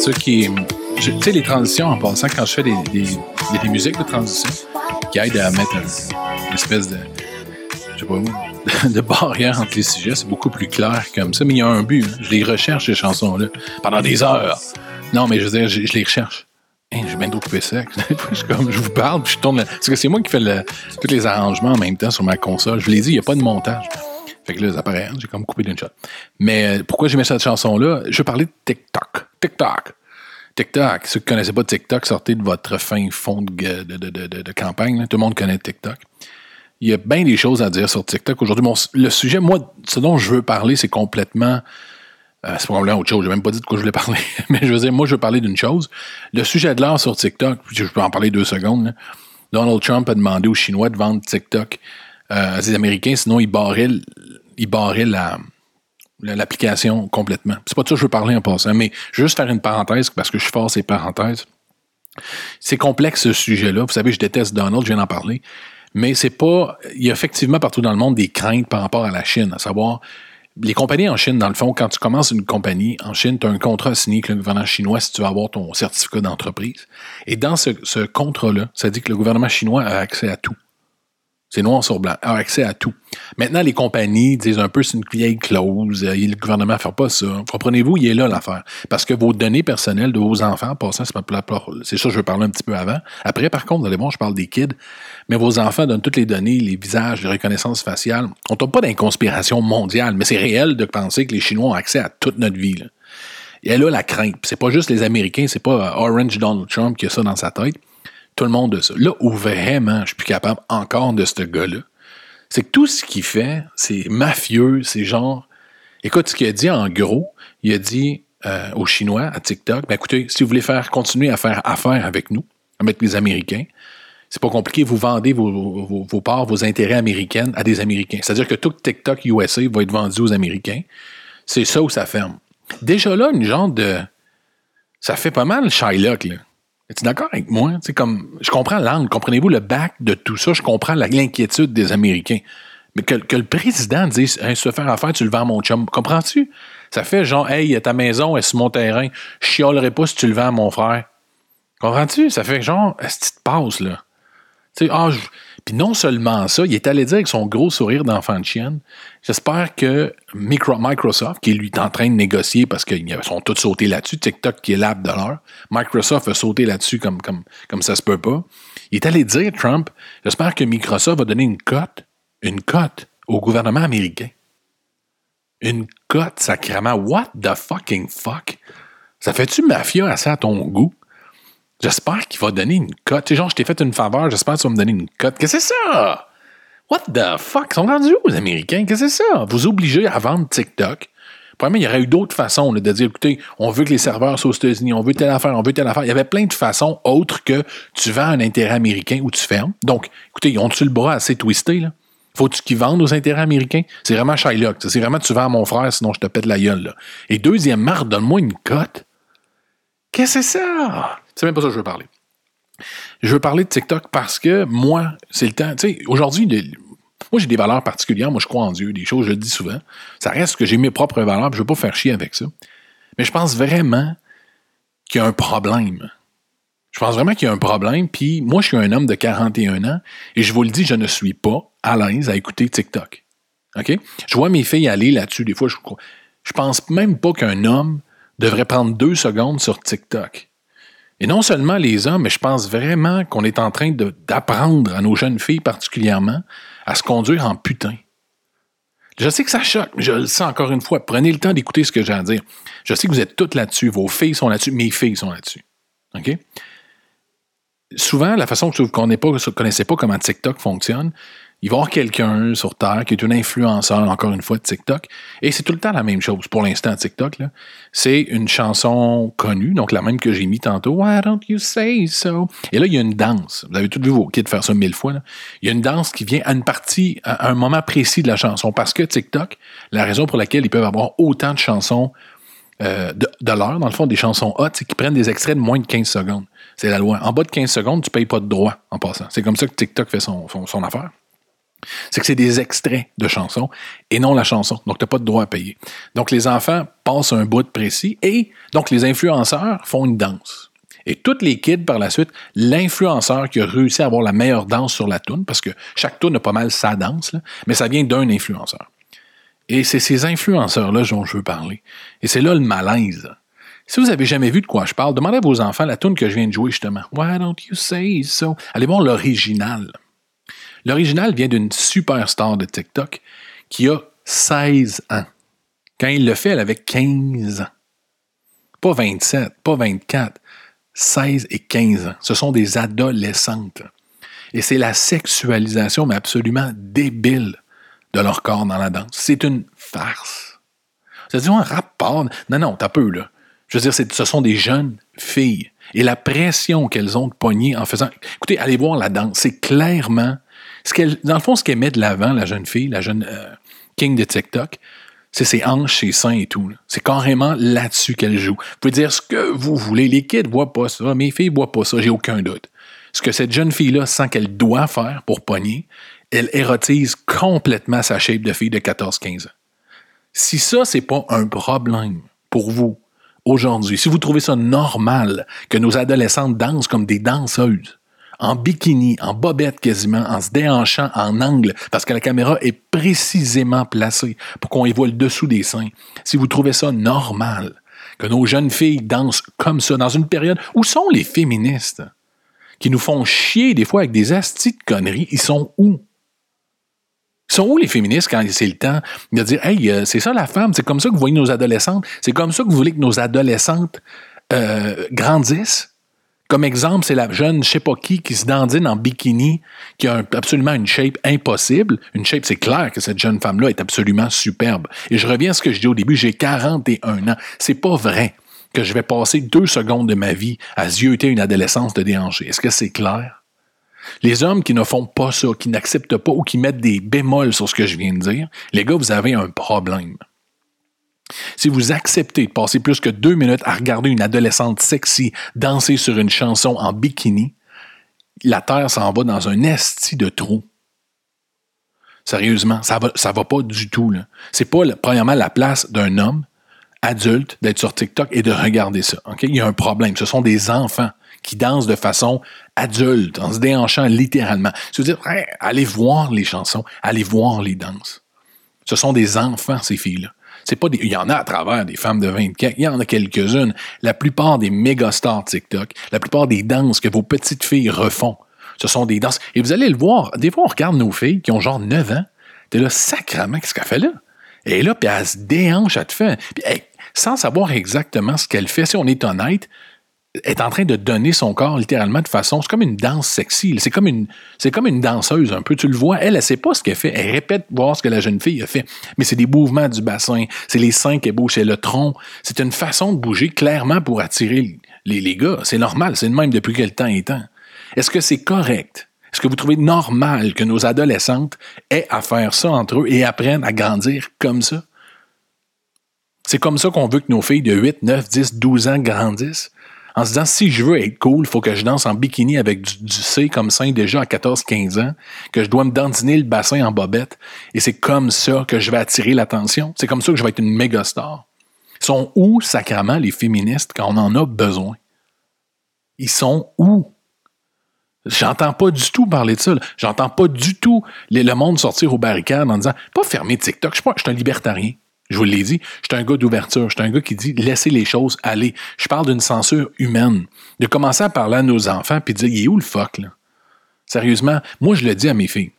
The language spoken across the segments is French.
Ce qui Tu sais, les transitions en passant, quand je fais des, des, des musiques de transition qui aident à mettre une espèce de. Je sais pas où, de barrière entre les sujets, c'est beaucoup plus clair comme ça. Mais il y a un but. Hein. Je les recherche, ces chansons-là, pendant des heures. Non, mais je veux dire, je, je les recherche. Hey, j'ai bien d'occupé ça. je, comme, je vous parle, puis je tourne. Parce que c'est moi qui fais le, tous les arrangements en même temps sur ma console. Je vous l'ai dit, il n'y a pas de montage. Fait que là, ça apparaît, j'ai comme coupé d'une shot. Mais euh, pourquoi j'ai mis cette chanson-là? Je veux parler de TikTok. TikTok. TikTok. Ceux qui ne connaissaient pas TikTok, sortez de votre fin fond de, de, de, de campagne. Tout le monde connaît TikTok. Il y a bien des choses à dire sur TikTok. Aujourd'hui, le sujet, moi, ce dont je veux parler, c'est complètement euh, c'est probablement autre chose. Je n'ai même pas dit de quoi je voulais parler. Mais je veux dire, moi, je veux parler d'une chose. Le sujet de l'art sur TikTok, je peux en parler deux secondes. Donald Trump a demandé aux Chinois de vendre TikTok euh, à des Américains, sinon il barrait, il barrait la, l'application complètement. C'est pas de ça que je veux parler en passant, mais juste faire une parenthèse parce que je suis fort ces parenthèses. C'est complexe ce sujet-là. Vous savez, je déteste Donald, je viens d'en parler. Mais c'est pas. Il y a effectivement partout dans le monde des craintes par rapport à la Chine, à savoir les compagnies en Chine, dans le fond, quand tu commences une compagnie en Chine, tu as un contrat signé avec le gouvernement chinois si tu veux avoir ton certificat d'entreprise. Et dans ce, ce contrat-là, ça dit que le gouvernement chinois a accès à tout. C'est noir sur blanc. A accès à tout. Maintenant, les compagnies disent un peu c'est une vieille clause. Euh, le gouvernement ne fait pas ça. Comprenez-vous, il est là l'affaire. Parce que vos données personnelles de vos enfants, passant, c'est ça je veux parler un petit peu avant. Après, par contre, vous allez voir, je parle des kids. Mais vos enfants donnent toutes les données, les visages, les reconnaissances faciales. On ne tombe pas d'inconspiration mondiale, mais c'est réel de penser que les Chinois ont accès à toute notre vie. Là. Et là, la crainte. C'est pas juste les Américains, c'est pas euh, Orange Donald Trump qui a ça dans sa tête. Tout le monde a ça. Là où vraiment je suis plus capable encore de ce gars-là, c'est que tout ce qu'il fait, c'est mafieux, c'est genre. Écoute, ce qu'il a dit en gros, il a dit euh, aux Chinois, à TikTok, ben écoutez, si vous voulez faire continuer à faire affaire avec nous, avec les Américains, c'est pas compliqué, vous vendez vos, vos, parts, vos intérêts américains à des Américains. C'est-à-dire que tout TikTok USA va être vendu aux Américains. C'est ça où ça ferme. Déjà là, une genre de. Ça fait pas mal Shylock, là. Es-tu d'accord avec moi? Comme, je comprends l'angle, comprenez-vous le bac de tout ça, je comprends l'inquiétude des Américains. Mais que, le président dise, hey, se faire affaire, tu le vends à mon chum. Comprends-tu? Ça fait genre, hey, ta maison est sur mon terrain, je chialerai pas si tu le vends à mon frère. Comprends-tu? Ça fait genre, est-ce que tu te passes, là? Tu sais, ah, puis non seulement ça, il est allé dire avec son gros sourire d'enfant de chienne, j'espère que Microsoft, qui lui est en train de négocier parce qu'ils sont tous sautés là-dessus, TikTok qui est l'app de l'heure, Microsoft a sauté là-dessus comme, comme, comme ça se peut pas. Il est allé dire, Trump, j'espère que Microsoft va donner une cote, une cote au gouvernement américain. Une cote, sacrément. What the fucking fuck? Ça fait-tu mafia assez à ton goût? J'espère qu'il va donner une cote. Tu sais, genre, je t'ai fait une faveur, j'espère que tu vas me donner une cote. Qu'est-ce que c'est ça? What the fuck? Ils sont rendus où, Américains? Qu'est-ce que c'est ça? Vous obligez à vendre TikTok. Premièrement, il y aurait eu d'autres façons de dire, écoutez, on veut que les serveurs soient aux États-Unis, on veut telle affaire, on veut telle affaire. Il y avait plein de façons autres que tu vends un intérêt américain ou tu fermes. Donc, écoutez, ils ont-tu le bras assez twisté, là? Faut-tu qu'ils vendent aux intérêts américains? C'est vraiment Shylock. C'est vraiment tu vends à mon frère, sinon je te pète la gueule. Là. Et deuxièmement, donne-moi une cote. Qu'est-ce que c'est ça? C'est même pas ça que je veux parler. Je veux parler de TikTok parce que moi, c'est le temps. Tu sais, aujourd'hui, moi, j'ai des valeurs particulières. Moi, je crois en Dieu, des choses, je le dis souvent. Ça reste que j'ai mes propres valeurs, je ne veux pas faire chier avec ça. Mais je pense vraiment qu'il y a un problème. Je pense vraiment qu'il y a un problème. Puis moi, je suis un homme de 41 ans et je vous le dis, je ne suis pas à l'aise à écouter TikTok. OK? Je vois mes filles aller là-dessus. Des fois, je, je pense même pas qu'un homme devrait prendre deux secondes sur TikTok. Et non seulement les hommes, mais je pense vraiment qu'on est en train d'apprendre à nos jeunes filles particulièrement à se conduire en putain. Je sais que ça choque, mais je le sens encore une fois. Prenez le temps d'écouter ce que j'ai à dire. Je sais que vous êtes toutes là-dessus, vos filles sont là-dessus, mes filles sont là-dessus. OK? Souvent, la façon que vous ne connaissez pas comment TikTok fonctionne, il va y avoir quelqu'un sur Terre qui est un influenceur, encore une fois, de TikTok. Et c'est tout le temps la même chose pour l'instant, TikTok. C'est une chanson connue, donc la même que j'ai mis tantôt. Why don't you say so? Et là, il y a une danse. Vous avez tous vu vos kids faire ça mille fois. Il y a une danse qui vient à une partie, à un moment précis de la chanson. Parce que TikTok, la raison pour laquelle ils peuvent avoir autant de chansons euh, de, l'heure, dans le fond, des chansons hot, c'est qu'ils prennent des extraits de moins de 15 secondes. C'est la loi. En bas de 15 secondes, tu ne payes pas de droit en passant. C'est comme ça que TikTok fait son affaire. C'est que c'est des extraits de chansons et non la chanson. Donc, tu n'as pas de droit à payer. Donc, les enfants passent un bout de précis et donc les influenceurs font une danse. Et toutes les kids, par la suite, l'influenceur qui a réussi à avoir la meilleure danse sur la toune, parce que chaque toune a pas mal sa danse, mais ça vient d'un influenceur. Et c'est ces influenceurs-là dont je veux parler. Et c'est là le malaise. Si vous avez jamais vu de quoi je parle, demandez à vos enfants la tune que je viens de jouer justement. Why don't you say so? Allez voir l'original. L'original vient d'une superstar de TikTok qui a 16 ans. Quand il le fait, elle avait 15 ans. Pas 27, pas 24, 16 et 15 ans. Ce sont des adolescentes. Et c'est la sexualisation, mais absolument débile, de leur corps dans la danse. C'est une farce. C'est un rapport. Non, non, t'as peu, là. Je veux dire, ce sont des jeunes filles. Et la pression qu'elles ont de pogner en faisant. Écoutez, allez voir la danse. C'est clairement. Ce qu'elle, dans le fond, ce qu'elle met de l'avant, la jeune fille, la jeune euh, king de TikTok, c'est ses hanches, ses seins et tout. C'est carrément là-dessus qu'elle joue. Vous pouvez dire ce que vous voulez. Les kids ne voient pas ça. Mes filles ne voient pas ça. J'ai aucun doute. Ce que cette jeune fille-là sent qu'elle doit faire pour pogner, elle érotise complètement sa shape de fille de 14-15 ans. Si ça, c'est pas un problème pour vous, aujourd'hui, si vous trouvez ça normal que nos adolescentes dansent comme des danseuses, en bikini, en bobette quasiment, en se déhanchant en angle, parce que la caméra est précisément placée pour qu'on y voit le dessous des seins. Si vous trouvez ça normal, que nos jeunes filles dansent comme ça, dans une période où sont les féministes, qui nous font chier des fois avec des astis de conneries, ils sont où? Sont où les féministes quand c'est le temps de dire Hey, euh, c'est ça la femme, c'est comme ça que vous voyez nos adolescentes, c'est comme ça que vous voulez que nos adolescentes euh, grandissent? Comme exemple, c'est la jeune, je sais pas qui, qui se dandine en bikini, qui a absolument une shape impossible. Une shape, c'est clair que cette jeune femme-là est absolument superbe. Et je reviens à ce que je dis au début, j'ai 41 ans. C'est pas vrai que je vais passer deux secondes de ma vie à zioter une adolescence de déhanché. Est-ce que c'est clair? Les hommes qui ne font pas ça, qui n'acceptent pas ou qui mettent des bémols sur ce que je viens de dire, les gars, vous avez un problème. Si vous acceptez de passer plus que deux minutes à regarder une adolescente sexy danser sur une chanson en bikini, la Terre s'en va dans un esti de trou. Sérieusement, ça va, ça va pas du tout. C'est pas, premièrement, la place d'un homme adulte d'être sur TikTok et de regarder ça. Il y a un problème. Ce sont des enfants qui dansent de façon adulte, en se déhanchant littéralement. Je veux dire, allez voir les chansons, allez voir les danses. Ce sont des enfants, ces filles-là. Il y en a à travers des femmes de 24, il y en a quelques-unes. La plupart des méga stars TikTok, la plupart des danses que vos petites filles refont, ce sont des danses. Et vous allez le voir, des fois on regarde nos filles qui ont genre 9 ans, t'es là, sacrement, qu'est-ce qu'elle fait là? Est là, puis elle se déhanche, elle te fait. Puis, sans savoir exactement ce qu'elle fait, si on est honnête, est en train de donner son corps littéralement de façon. C'est comme une danse sexy. C'est comme une, c'est comme une danseuse un peu. Tu le vois, elle, elle sait pas ce qu'elle fait. Elle répète voir ce que la jeune fille a fait. Mais c'est des mouvements du bassin. C'est les seins qui bougent, c'est le tronc. C'est une façon de bouger clairement pour attirer les, les gars. C'est normal. C'est le même depuis quel temps et temps. Est-ce que c'est correct? Est-ce que vous trouvez normal que nos adolescentes aient à faire ça entre eux et apprennent à grandir comme ça? C'est comme ça qu'on veut que nos filles de 8, 9, 10, 12 ans grandissent? En se disant si je veux être cool, il faut que je danse en bikini avec du, C comme sein déjà à 14-15 ans, que je dois me dandiner le bassin en bobette, et c'est comme ça que je vais attirer l'attention. C'est comme ça que je vais être une méga star. Ils sont où, sacrament, les féministes quand on en a besoin? Ils sont où? J'entends pas du tout parler de ça. J'entends pas du tout le monde sortir aux barricades en disant pas fermer TikTok, je suis un libertarien. Je vous l'ai dit, je suis un gars d'ouverture, je suis un gars qui dit laissez les choses aller. Je parle d'une censure humaine. De commencer à parler à nos enfants puis de dire il est où le fuck là? Sérieusement, moi je le dis à mes filles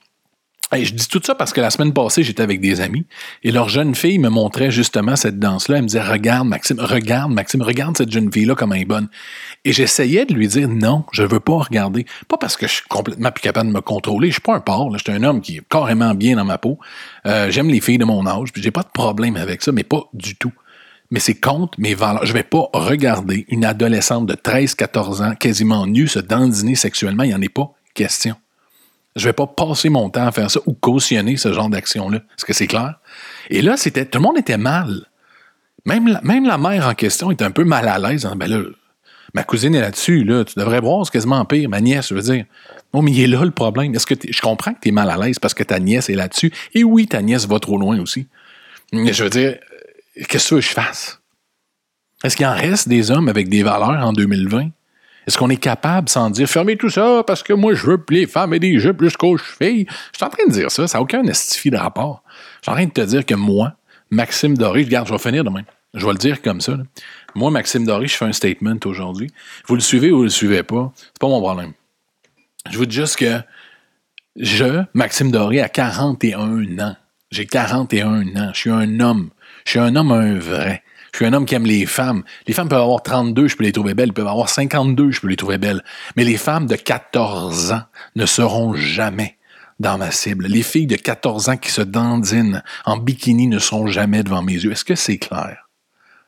je dis tout ça parce que la semaine passée, j'étais avec des amis et leur jeune fille me montrait justement cette danse-là. Elle me disait Regarde, Maxime, regarde, Maxime, regarde cette jeune fille-là comme elle est bonne. Et j'essayais de lui dire Non, je veux pas regarder. Pas parce que je suis complètement plus capable de me contrôler. Je suis pas un porc. Je suis un homme qui est carrément bien dans ma peau. Euh, j'aime les filles de mon âge. J'ai pas de problème avec ça, mais pas du tout. Mais c'est contre mes valeurs. Je vais pas regarder une adolescente de 13-14 ans quasiment nue se dandiner sexuellement. Il n'y en est pas question. Je vais pas passer mon temps à faire ça ou cautionner ce genre d'action-là. Est-ce que c'est clair? Et là, c'était, tout le monde était mal. Même la, même la mère en question était un peu mal à l'aise. Ben là, Ma cousine est là-dessus, là. Tu devrais voir, c'est quasiment pire. Ma nièce, je veux dire. Non, mais il est là le problème. Est-ce que je comprends que tu es mal à l'aise parce que ta nièce est là-dessus. Et oui, ta nièce va trop loin aussi. Mais je veux dire, qu'est-ce que je fasse? Est-ce qu'il en reste des hommes avec des valeurs en 2020? Est-ce qu'on est capable, sans dire fermez tout ça parce que moi je veux que les femmes aient des jupes jusqu'aux chevilles? Je suis en train de dire ça, ça n'a aucun estifie de rapport. Je suis en train de te dire que moi, Maxime Doré, regarde, je vais finir demain. Je vais le dire comme ça. Moi, Maxime Doré, je fais un statement aujourd'hui. Vous le suivez ou vous le suivez pas, c'est pas mon problème. Je vous dis juste que je, Maxime Doré, à 41 ans, j'ai 41 ans, je suis un homme. Je suis un homme, un vrai. Je suis un homme qui aime les femmes. Les femmes peuvent avoir 32, je peux les trouver belles. Elles peuvent avoir 52, je peux les trouver belles. Mais les femmes de 14 ans ne seront jamais dans ma cible. Les filles de 14 ans qui se dandinent en bikini ne seront jamais devant mes yeux. Est-ce que c'est clair?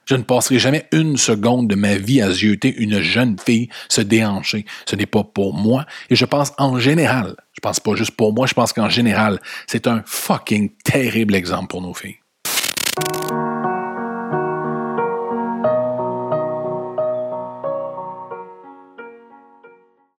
Je ne passerai jamais une seconde de ma vie à zioter une jeune fille se déhancher. Ce n'est pas pour moi. Et je pense en général, je pense pas juste pour moi, je pense qu'en général, c'est un fucking terrible exemple pour nos filles.